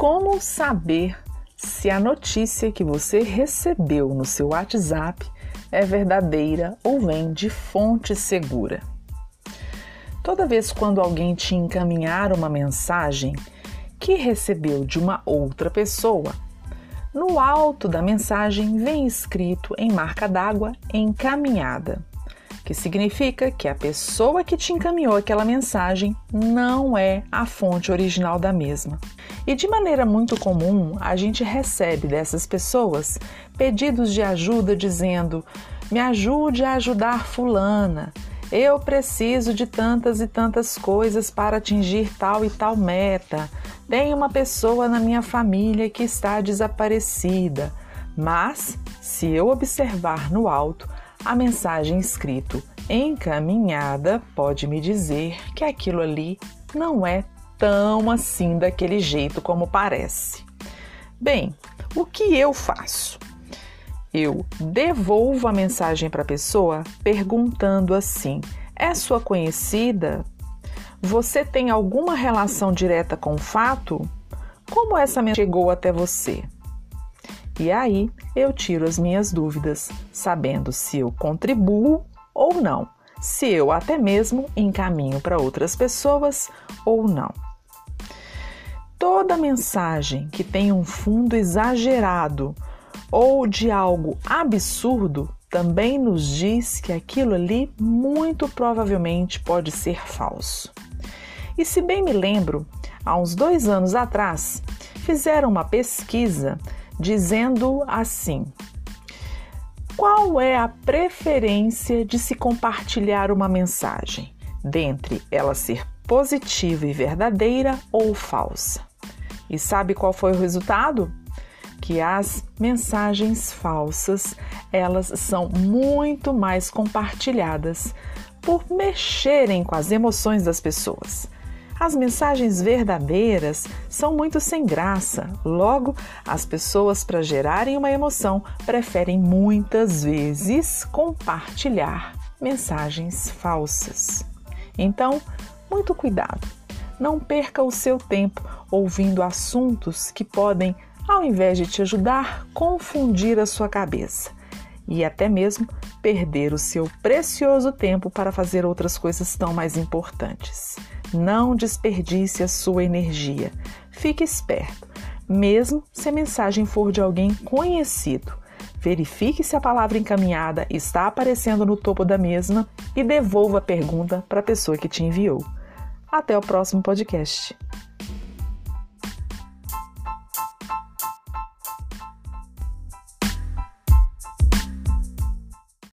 Como saber se a notícia que você recebeu no seu WhatsApp é verdadeira ou vem de fonte segura? Toda vez quando alguém te encaminhar uma mensagem que recebeu de uma outra pessoa, no alto da mensagem vem escrito em marca d'água encaminhada que significa que a pessoa que te encaminhou aquela mensagem não é a fonte original da mesma. E de maneira muito comum, a gente recebe dessas pessoas pedidos de ajuda dizendo: "Me ajude a ajudar fulana. Eu preciso de tantas e tantas coisas para atingir tal e tal meta. Tem uma pessoa na minha família que está desaparecida." Mas, se eu observar no alto, a mensagem escrito encaminhada pode me dizer que aquilo ali não é tão assim daquele jeito como parece. Bem, o que eu faço? Eu devolvo a mensagem para a pessoa perguntando assim: é sua conhecida? Você tem alguma relação direta com o fato? Como essa mensagem chegou até você? E aí eu tiro as minhas dúvidas, sabendo se eu contribuo ou não, se eu até mesmo encaminho para outras pessoas ou não. Toda mensagem que tem um fundo exagerado ou de algo absurdo também nos diz que aquilo ali muito provavelmente pode ser falso. E se bem me lembro, há uns dois anos atrás, fizeram uma pesquisa dizendo assim: Qual é a preferência de se compartilhar uma mensagem? Dentre ela ser positiva e verdadeira ou falsa? E sabe qual foi o resultado? Que as mensagens falsas, elas são muito mais compartilhadas por mexerem com as emoções das pessoas. As mensagens verdadeiras são muito sem graça. Logo, as pessoas, para gerarem uma emoção, preferem muitas vezes compartilhar mensagens falsas. Então, muito cuidado. Não perca o seu tempo ouvindo assuntos que podem, ao invés de te ajudar, confundir a sua cabeça e até mesmo perder o seu precioso tempo para fazer outras coisas tão mais importantes. Não desperdice a sua energia. Fique esperto, mesmo se a mensagem for de alguém conhecido. Verifique se a palavra encaminhada está aparecendo no topo da mesma e devolva a pergunta para a pessoa que te enviou. Até o próximo podcast.